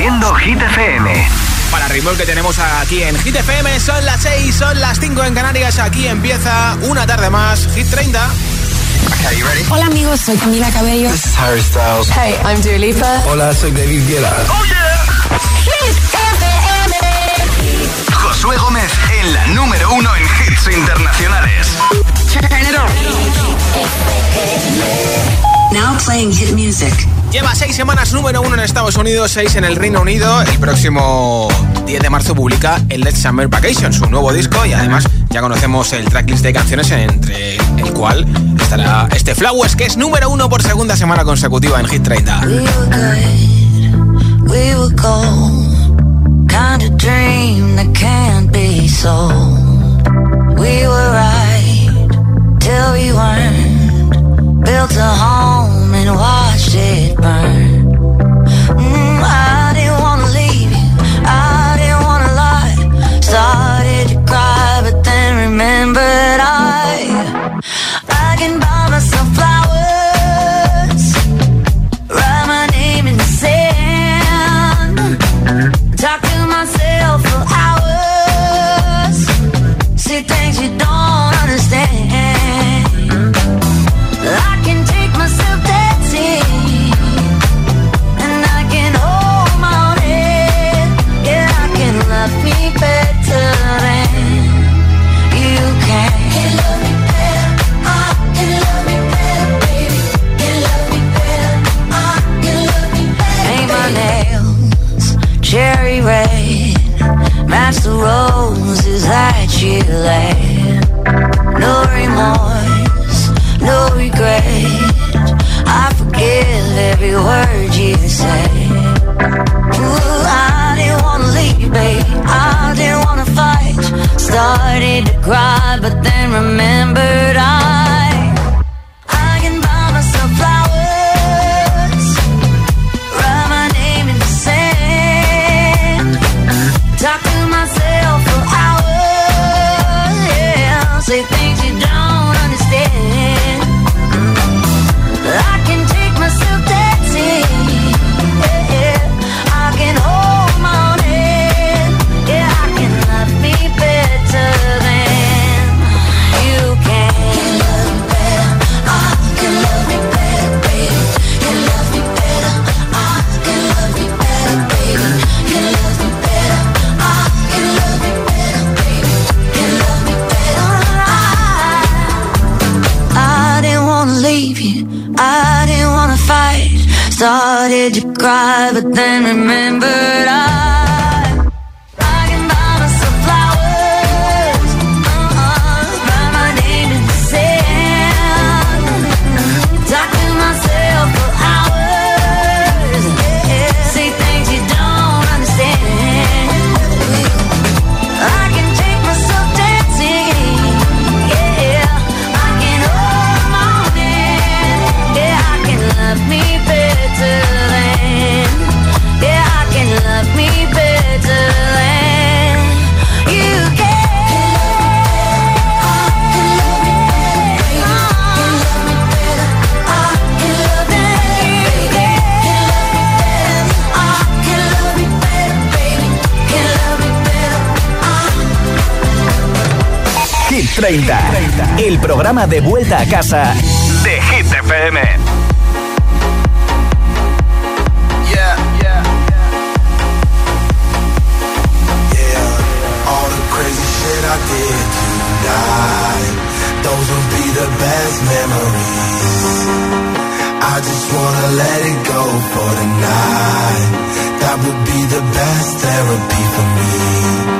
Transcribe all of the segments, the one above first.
Haciendo Hit FM. Para el ritmo que tenemos aquí en Hit FM, son las 6, son las 5 en Canarias. Aquí empieza una tarde más, Hit 30. Hola amigos, soy Camila Cabello. This is Harry Styles. Hey, I'm Dua Lipa. Hola, soy David Guetta. Oh yeah. Hit FM. Josué Gómez en la número uno en hits internacionales. Turn it on. Now playing hit music. Lleva seis semanas número uno en Estados Unidos, seis en el Reino Unido. El próximo 10 de marzo publica el Let's Summer Vacation, su nuevo disco, y además ya conocemos el tracklist de canciones entre el cual estará este Flowers, que es número uno por segunda semana consecutiva en Hit 30. We we were sold. We were right built a home and watched it burn. The roses that you laid. 30. El programa de vuelta a casa de Hit FM. Yeah, yeah, yeah. All the crazy shit I did tonight. Those will be the best memories. I just wanna let it go for tonight. That would be the best therapy for me.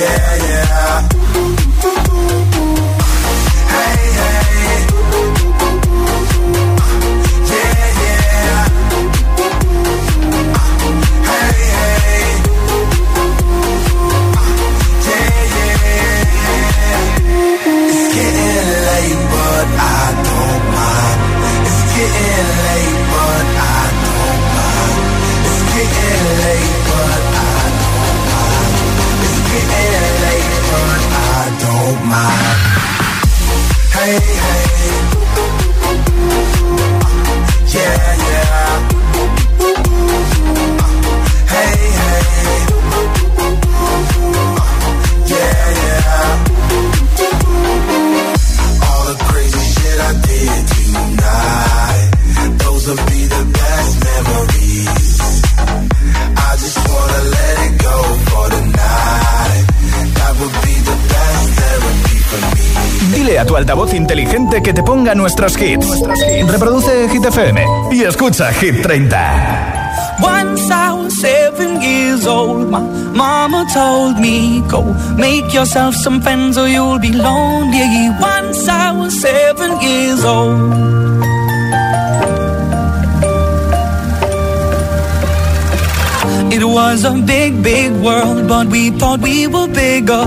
Yeah, yeah. Nuestros hits. Reproduce Hit FM y escucha Hit 30. Once I was seven years old, my mama told me, Go make yourself some friends or you'll be lonely. Once I was seven years old. It was a big, big world, but we thought we were bigger.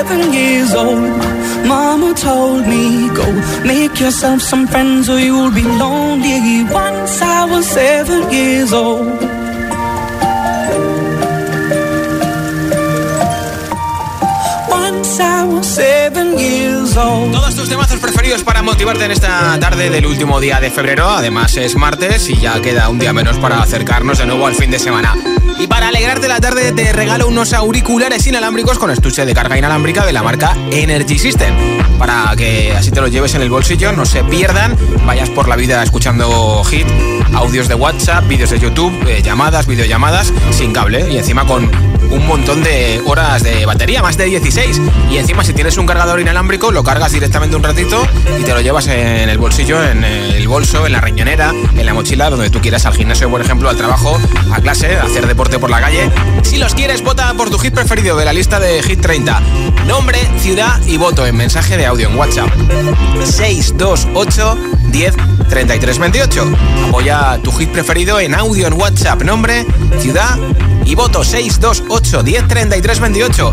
Seven years old. My mama told me, go make yourself some friends or you'll be lonely. Once I was seven years old. Once I was seven years old. Todos tus temazos preferidos para motivarte en esta tarde del último día de febrero. Además es martes y ya queda un día menos para acercarnos de nuevo al fin de semana. Y para alegrarte la tarde te regalo unos auriculares inalámbricos con estuche de carga inalámbrica de la marca Energy System. Para que así te los lleves en el bolsillo, no se pierdan, vayas por la vida escuchando hit, audios de WhatsApp, vídeos de YouTube, eh, llamadas, videollamadas, sin cable y encima con un montón de horas de batería, más de 16. Y encima si tienes un cargador inalámbrico, lo cargas directamente un ratito y te lo llevas en el bolsillo, en el bolso, en la riñonera, en la mochila, donde tú quieras, al gimnasio, por ejemplo, al trabajo, a clase, a hacer deporte por la calle. Si los quieres, vota por tu hit preferido de la lista de Hit 30. Nombre, ciudad y voto en mensaje de audio en WhatsApp. 628 10 33 28. Apoya tu hit preferido en audio en WhatsApp. Nombre, ciudad y voto 628 10 33 28.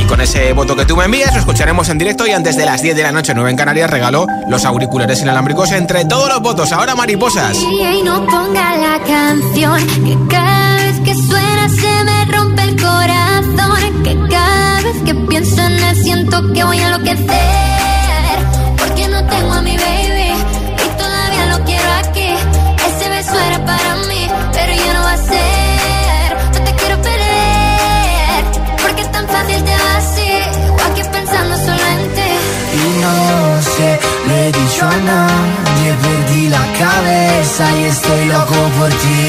Y con ese voto que tú me envías, lo escucharemos en directo y antes de las 10 de la noche, 9 en Canarias, regalo los auriculares inalámbricos entre todos los votos. Ahora mariposas. Y no ponga la canción que cada vez que suena se me rompe el corazón. Que cada vez que pienso en él siento que voy a enloquecer. Porque no tengo a mi Lord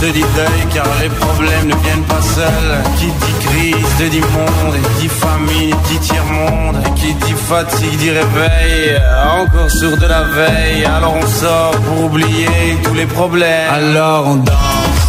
te dit deuil Car les problèmes ne viennent pas seuls. Qui dit crise te dit monde Et dit famine dit tiers-monde Qui dit fatigue dit réveil. Encore sur de la veille Alors on sort pour oublier tous les problèmes. Alors on danse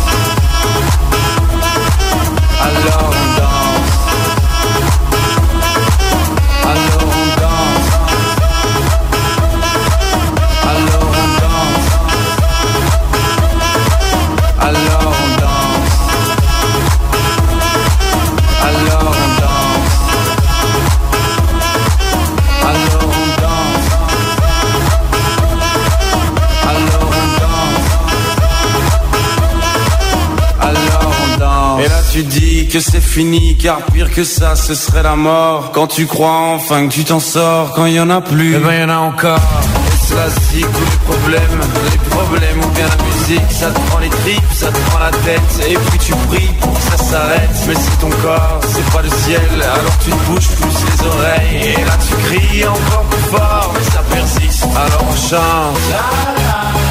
que c'est fini, car pire que ça, ce serait la mort. Quand tu crois enfin que tu t'en sors, quand il y en a plus, eh ben y en a encore. C'est la zik ou les problèmes, les problèmes ou bien la musique, ça te prend les tripes, ça te prend la tête, et puis tu pries pour que ça s'arrête. Mais c'est ton corps, c'est pas le ciel, alors tu te bouges plus les oreilles, et là tu cries encore plus fort, mais ça persiste, alors on chante.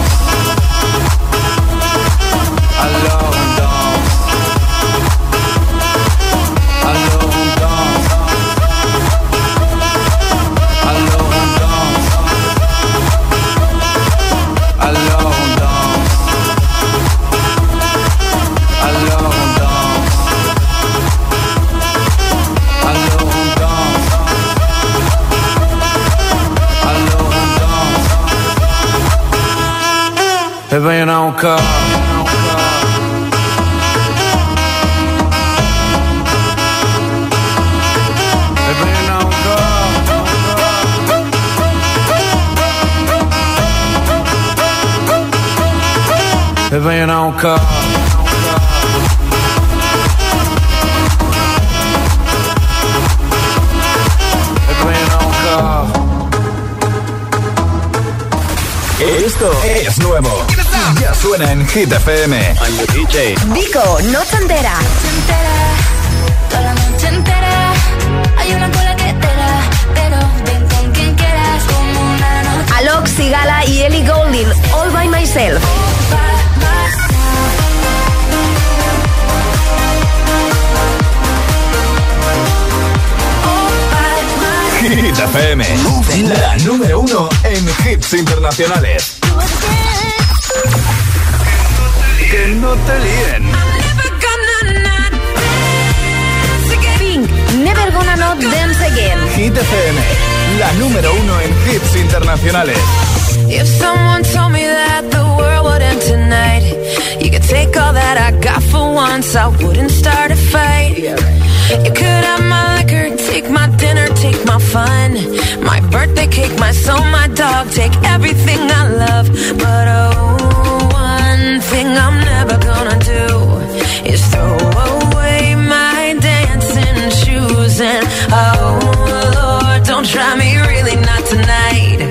A encore. Eh ben y'en a encore. Esto es nuevo. Ya suena en Hit FM. I'm the DJ. Vico, noche entera. Toda la noche entera. Hay una cola que te da, pero ven con quien quieras como una noche. Alok, Sigala y Ellie Goulding, All by Myself. Hit FM. La número uno en hits internacionales. No te líen. Pink, Never Gonna Not Dance Again. Hit FM. La número uno en hits internacionales. If someone told me that the world would end tonight, you could take all that I got for once, I wouldn't start a fight. You could have my liquor, take my dinner, take my fun, my birthday cake, my soul, my dog, take everything I love. But oh, try me really not tonight.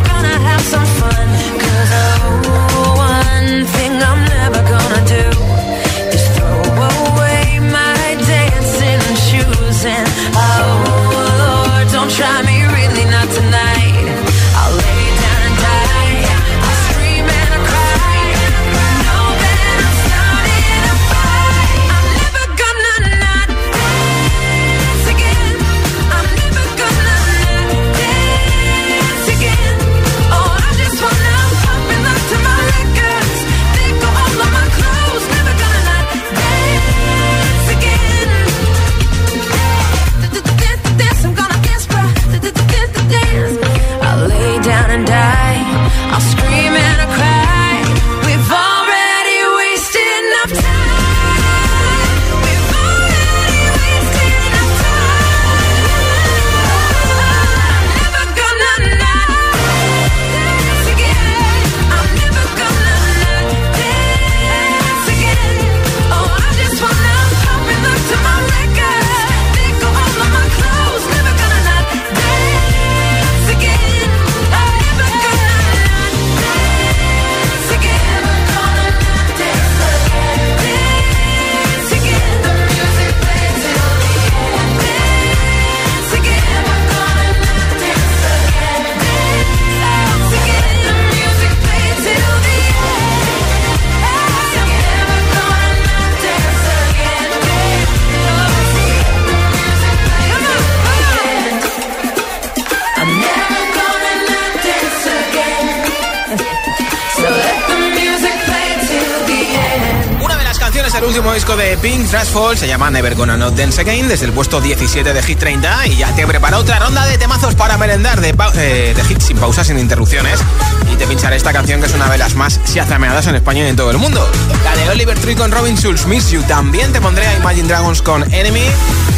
Pink Fall se llama Never Gonna Not Dance Again, desde el puesto 17 de Hit 30 y ya te prepara otra ronda de temazos para merendar de, eh, de hits sin pausas, sin interrupciones y te pincharé esta canción que es una de las más chazameadas en España y en todo el mundo. La de Oliver Tree con Robin Schulz, Miss You, también te pondré a Imagine Dragons con Enemy,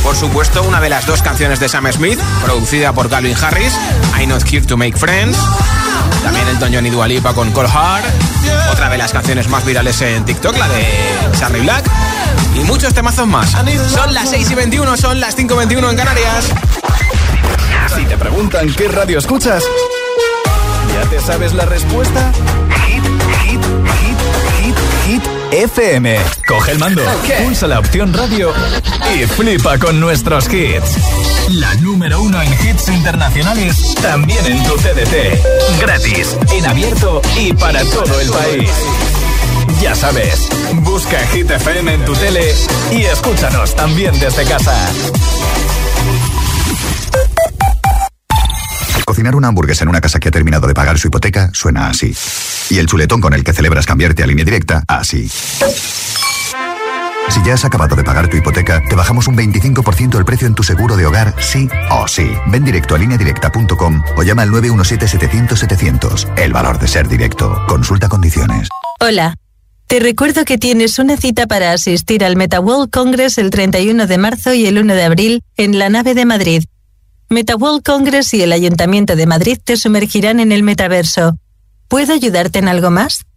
por supuesto una de las dos canciones de Sam Smith, producida por Calvin Harris, I'm Not Here to Make Friends también el Toño y Dualipa con Cold Heart. Otra de las canciones más virales en TikTok, la de Charlie Black. Y muchos temazos más. Son las 6 y 21, son las 5 y 21 en Canarias. Si te preguntan qué radio escuchas, ¿ya te sabes la respuesta? Hit, hit, hit, hit, hit. FM. Coge el mando, pulsa la opción radio y flipa con nuestros hits. La número uno en hits internacionales, también en tu CDT. Gratis, en abierto y para todo el país. Ya sabes, busca Hit FM en tu tele y escúchanos también desde casa. Cocinar una hamburguesa en una casa que ha terminado de pagar su hipoteca suena así. Y el chuletón con el que celebras cambiarte a línea directa, así. Si ya has acabado de pagar tu hipoteca, te bajamos un 25% el precio en tu seguro de hogar, sí o sí. Ven directo a lineadirecta.com o llama al 917-700-700. El valor de ser directo. Consulta condiciones. Hola. Te recuerdo que tienes una cita para asistir al MetaWorld Congress el 31 de marzo y el 1 de abril en la nave de Madrid. MetaWorld Congress y el Ayuntamiento de Madrid te sumergirán en el metaverso. ¿Puedo ayudarte en algo más?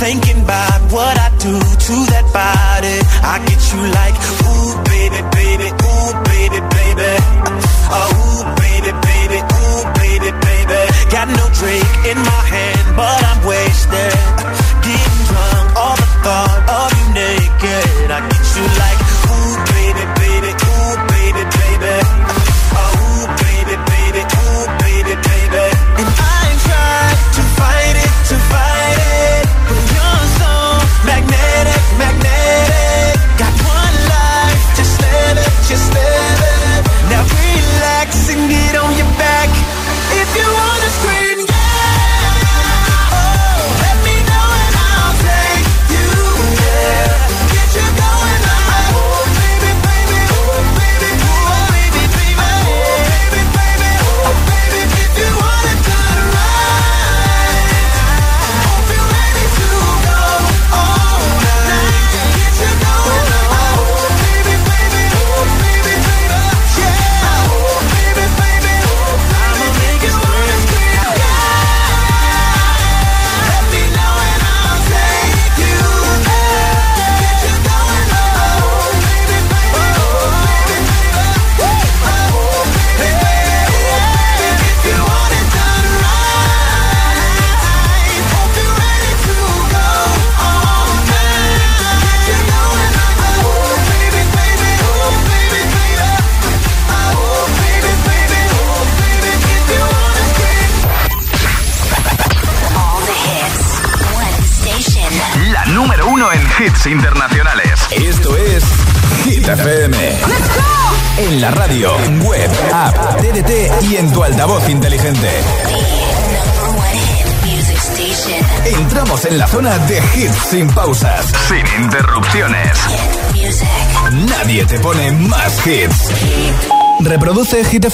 Thinking about what I do to that body. I get you like, ooh, baby, baby, ooh, baby, baby. Oh, ooh, baby, baby, ooh, baby, baby. Got no drink in my hand, but I'm wasted. Hits sin pausas, sin interrupciones. Nadie te pone más hits. Reproduce Hit.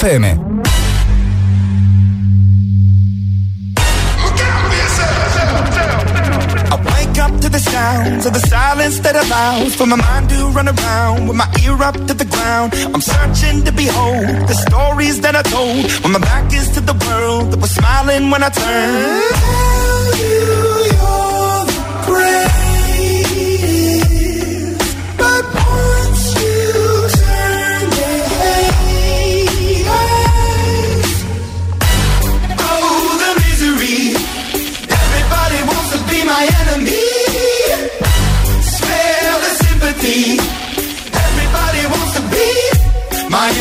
I wake up to the sounds of the silence that allows for my mind to run around with my ear up to the ground. I'm searching to behold the stories that I told when my back is to the world that was smiling when I turned.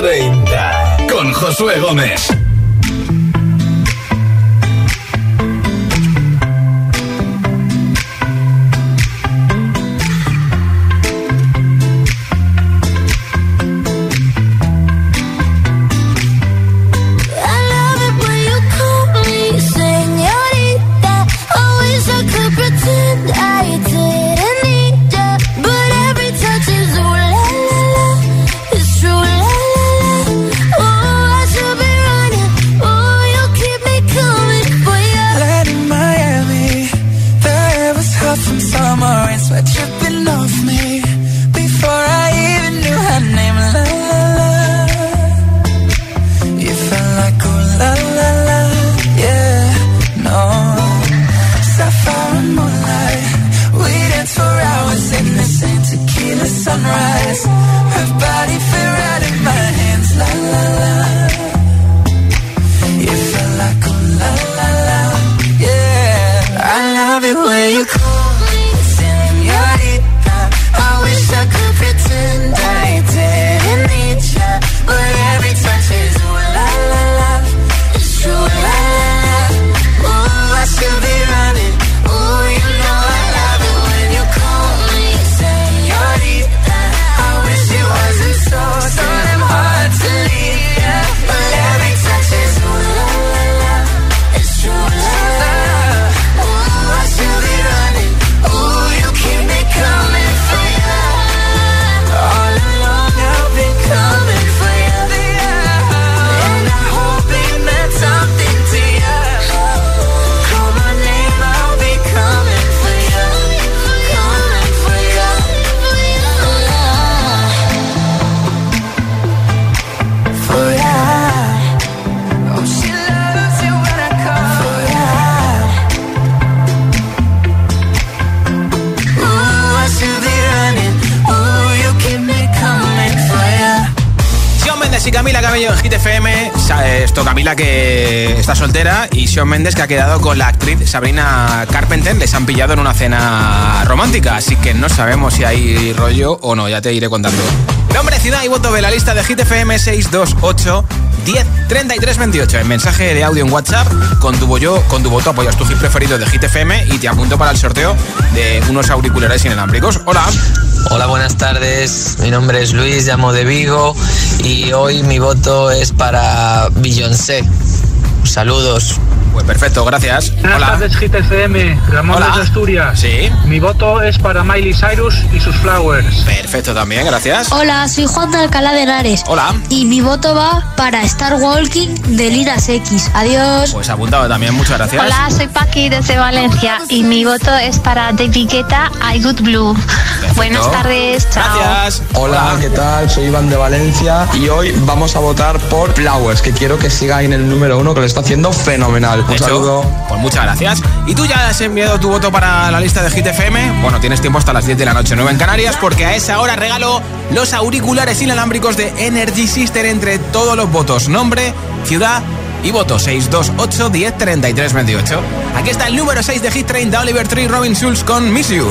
30. Con Josué Gómez. Camila que está soltera y Sean Méndez que ha quedado con la actriz Sabrina Carpenter. Les han pillado en una cena romántica, así que no sabemos si hay rollo o no, ya te iré contando. Nombre, ciudad y voto de la lista de Hit FM 628 10 33 28. En mensaje de audio en WhatsApp, con tu, yo, con tu voto apoyas tu hit preferido de Hit FM y te apunto para el sorteo de unos auriculares inalámbricos. Hola. Hola, buenas tardes. Mi nombre es Luis, llamo de Vigo y hoy mi voto es para Beyoncé. Saludos. Pues perfecto, gracias. Buenas Hola. tardes, GTCM, Ramón Hola. de Asturias. Sí. Mi voto es para Miley Cyrus y sus Flowers. Perfecto también, gracias. Hola, soy Juan de Alcalá de Henares. Hola. Y mi voto va para Star Walking de Liras X. Adiós. Pues apuntado también, muchas gracias. Hola, soy Paqui desde Valencia y mi voto es para David Guetta, I Good Blue. Buenas tardes, chao. Gracias. Hola, ¿qué tal? Soy Iván de Valencia y hoy vamos a votar por Flowers, que quiero que siga en el número uno, que lo está haciendo fenomenal. Un Hecho. saludo. Pues muchas gracias. ¿Y tú ya has enviado tu voto para la lista de Hit FM? Bueno, tienes tiempo hasta las 10 de la noche, 9 en Canarias, porque a esa hora regalo los auriculares inalámbricos de Energy Sister entre todos los votos. Nombre, ciudad y voto 628 10 33 28. Aquí está el número 6 de Hit 30, Oliver Tree, Robin Schulz con Miss You.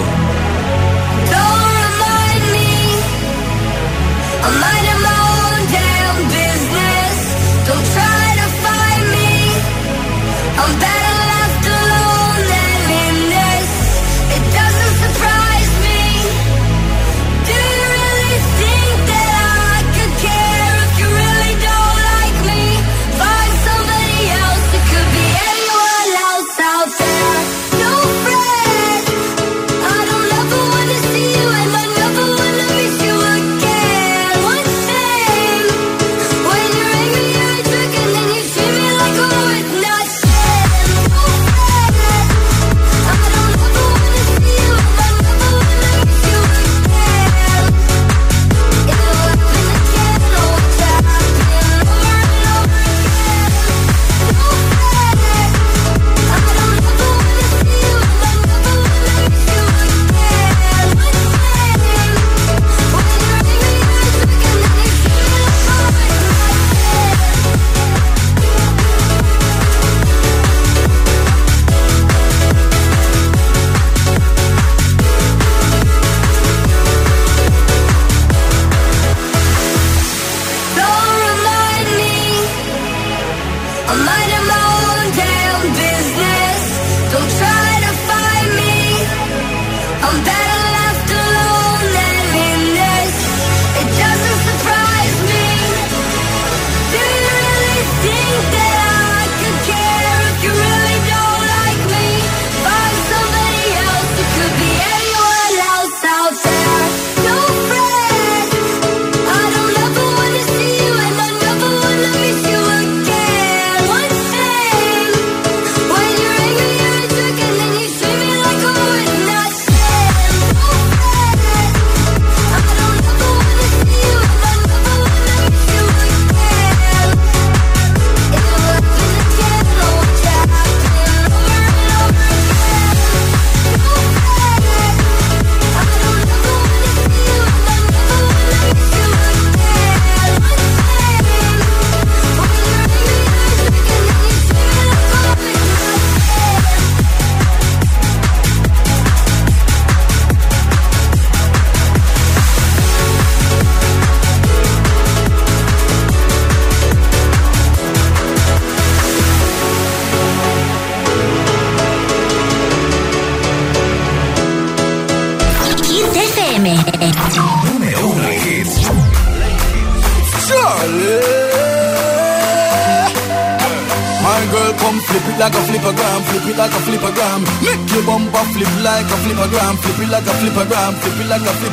Like a flippergram, flip it like a flippergram.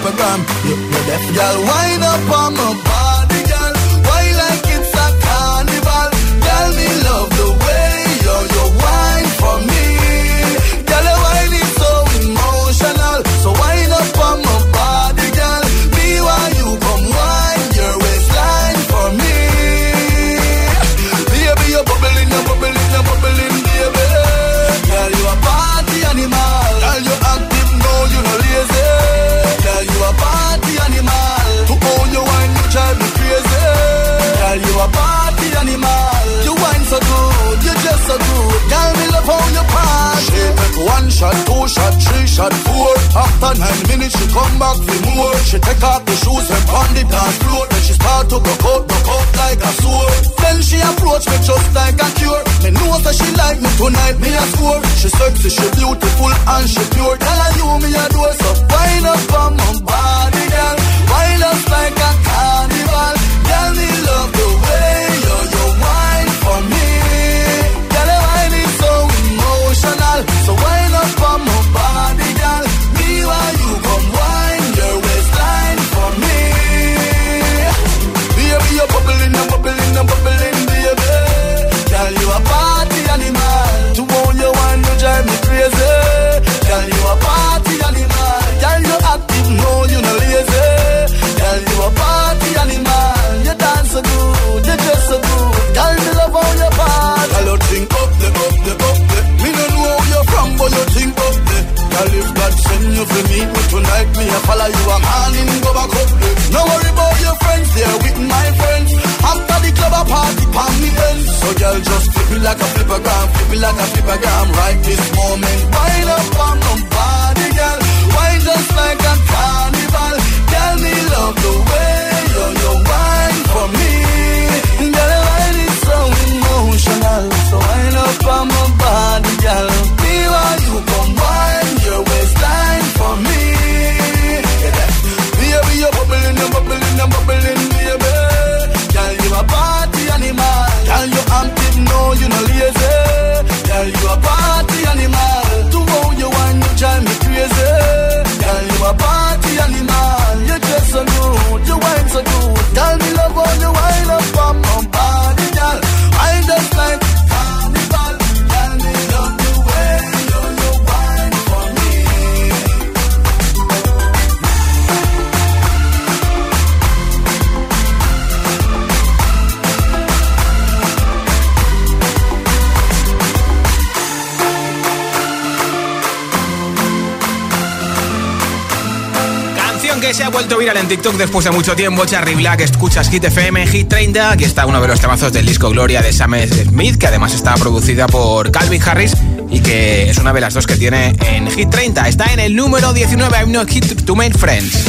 Minutes, she come back for more. She take off the shoes and pound the dance floor. Then she start to go out, go out like a sword. Then she approach me just like a cure. Me know that she like me tonight, me a score. She sexy, she beautiful and she pure. Tell her you me a do so. Wind up on my body, girl. Wind up like a carnival. Like a flipper gram, flip it like a flipper gram. Right this moment, wind up on my body, girl. Wine just like a carnival. Tell me love the way vuelto viral en TikTok después de mucho tiempo. Charlie Black, escuchas Hit FM, Hit 30. Aquí está uno de los temazos del disco Gloria de Sam Smith, que además está producida por Calvin Harris y que es una de las dos que tiene en Hit 30. Está en el número 19, I'm not hit to make friends.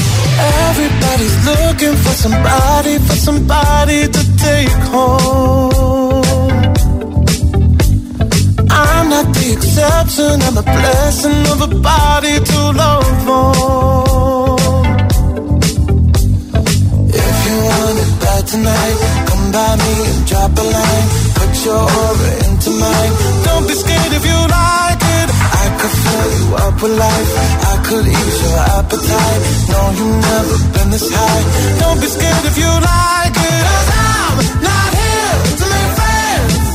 Everybody's looking for somebody, for somebody to take home. I'm not the exception, I'm the blessing of a body to love. Bad tonight, come by me and drop a line. Put your aura into mine. Don't be scared if you like it. I could fill you up with life. I could ease your appetite. No, you've never been this high. Don't be scared if you like it. Cause I'm not here to make friends.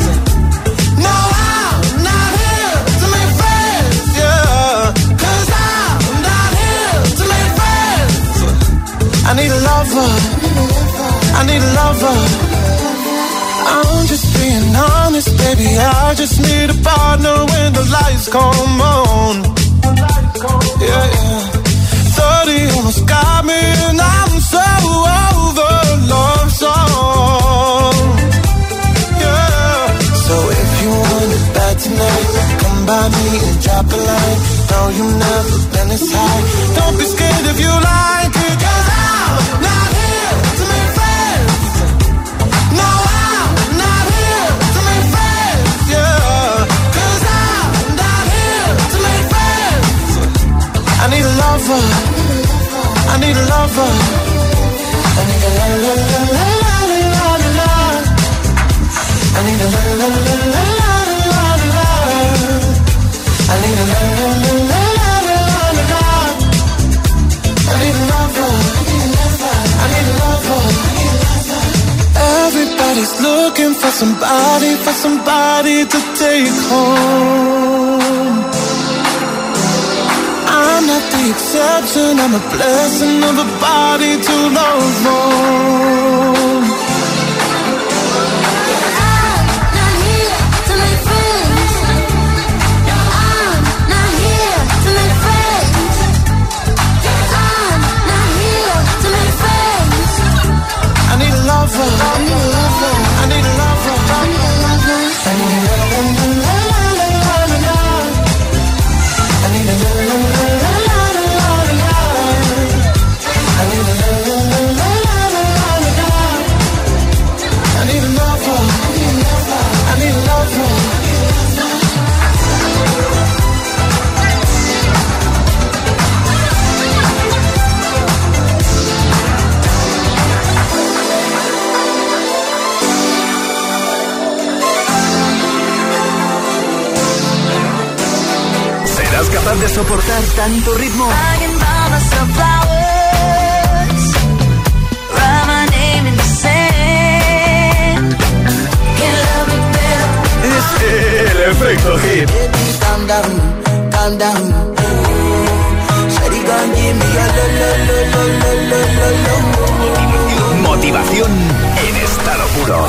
No, I'm not here to make friends. Yeah. Cause I'm not here to make friends. I need a lover. I need a lover. I'm just being honest, baby. I just need a partner when the lights come on. Yeah, yeah. 30 almost got me, and I'm so over love song. Yeah. So if you want it bad tonight, come by me and drop a line. No, you've never been this high. Don't somebody, for somebody to take home. I'm not the exception, I'm a blessing of a body to love on. I need a lover. capaz de soportar tanto ritmo. Es el efecto hit. Motivación en estado puro.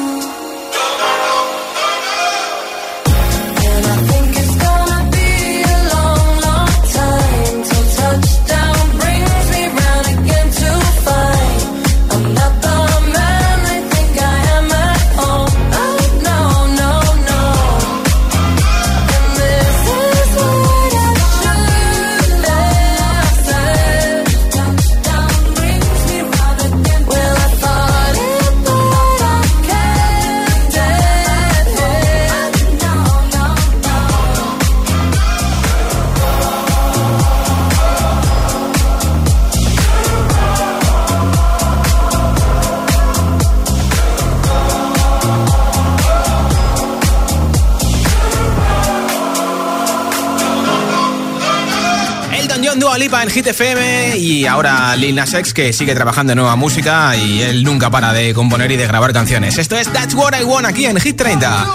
Hit FM y ahora Lil Nas X que sigue trabajando en nueva música y él nunca para de componer y de grabar canciones. Esto es That's What I Want aquí en Hit 30.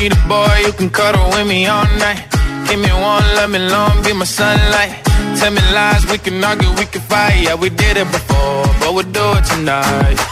Need a boy who can cuddle with me all night. Give me one, let me long, be my sunlight. Tell me lies, we can argue, we can fight. Yeah, we did it before, but we'll do it tonight.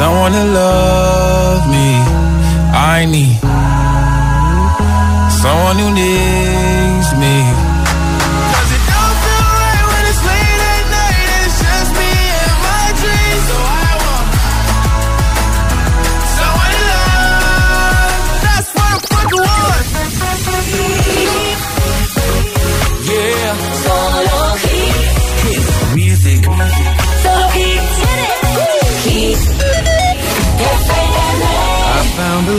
someone to love me. I need someone who needs me.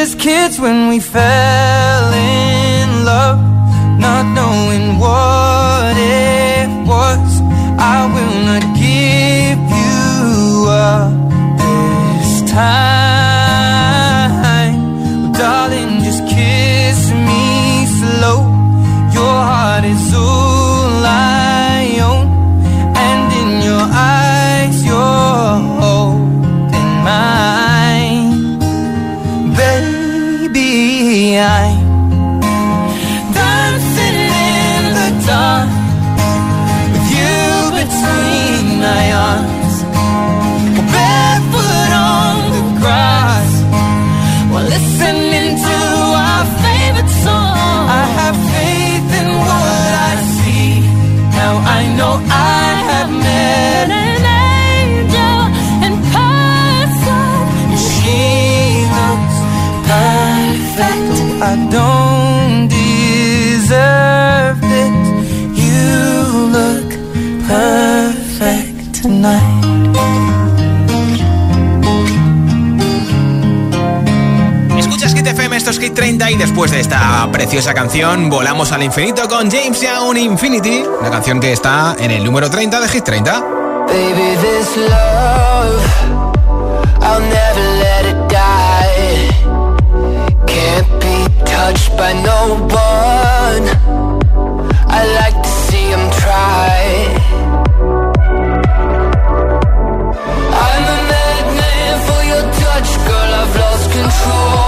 Just kids when we fell in love, not knowing what it was. I will not give you up this time. 30 y después de esta preciosa canción volamos al infinito con James Young Infinity, una canción que está en el número 30 de Hit 30. Baby, this love, I'll never let it die. Can't be touched by no one. I like to see him try. I'm a madman for your touch, girl. I've lost control.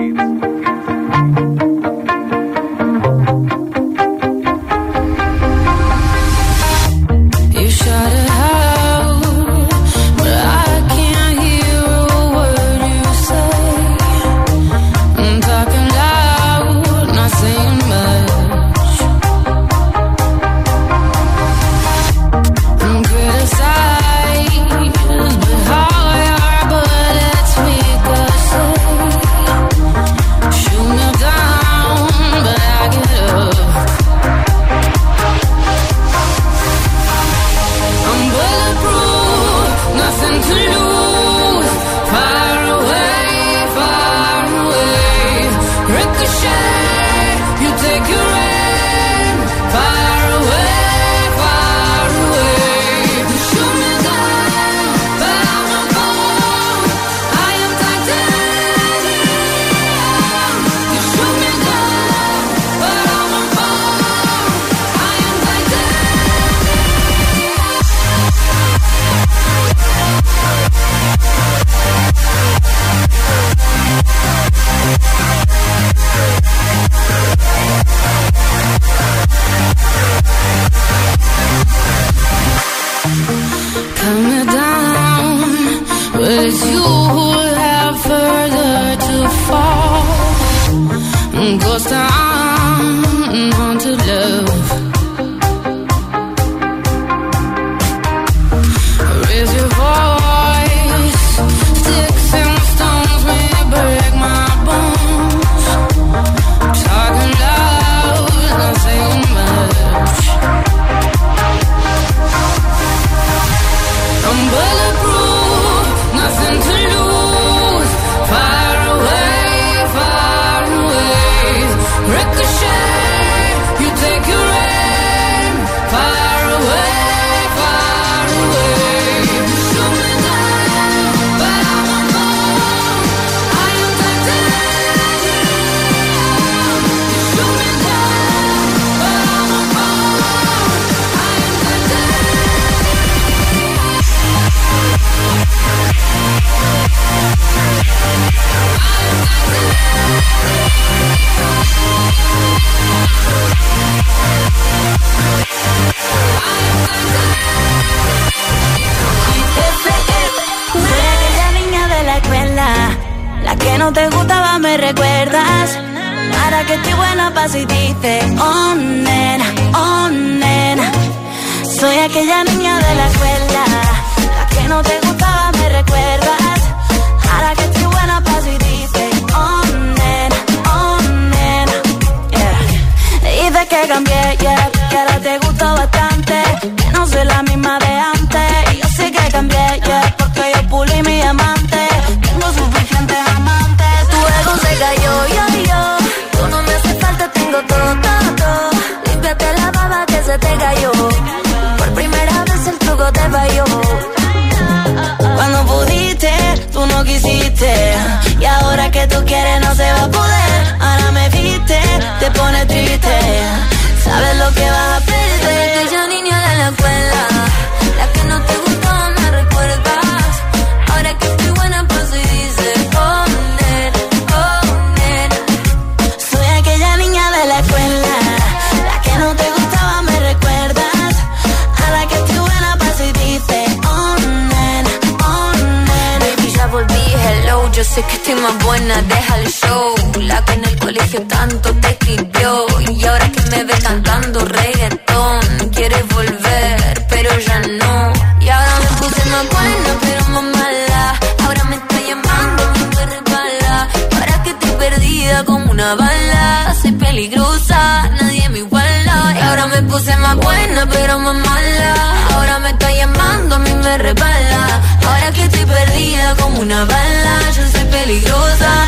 ghost town ah. no te gustaba me recuerdas. Para que estoy buena pa' si dices, oh nena, oh nena. Soy aquella niña de la escuela, la que no te gustaba me recuerdas. Ahora que estoy buena pa' si dices, oh nena, oh. Yeah. Dices que cambié, yeah, que ahora te gusta bastante. Que no soy la misma de antes, yo sé que cambié, yeah. Te cayó. Por primera vez el truco te falló. Cuando pudiste, tú no quisiste. Y ahora que tú quieres, no se va a poder. Ahora me viste, te pone triste. Sabes lo que vas sé que estoy más buena, deja el show. La que en el colegio tanto te escribió. Y ahora que me ves cantando reggaetón, quieres volver, pero ya no. Y ahora me puse más buena, pero más mala. Ahora me está llamando, me resbala. Ahora que estoy perdida como una bala. Soy peligrosa, nadie me iguala. Y ahora me puse más buena, pero más mala. Ahora me está llamando, a mí me resbala. Ahora que estoy perdida como una bala. Peligrosa